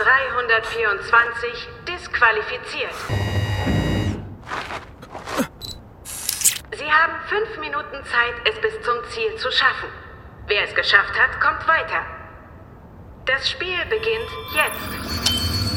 324 disqualifiziert. Sie haben fünf Minuten Zeit, es bis zum Ziel zu schaffen. Wer es geschafft hat, kommt weiter. Das Spiel beginnt jetzt.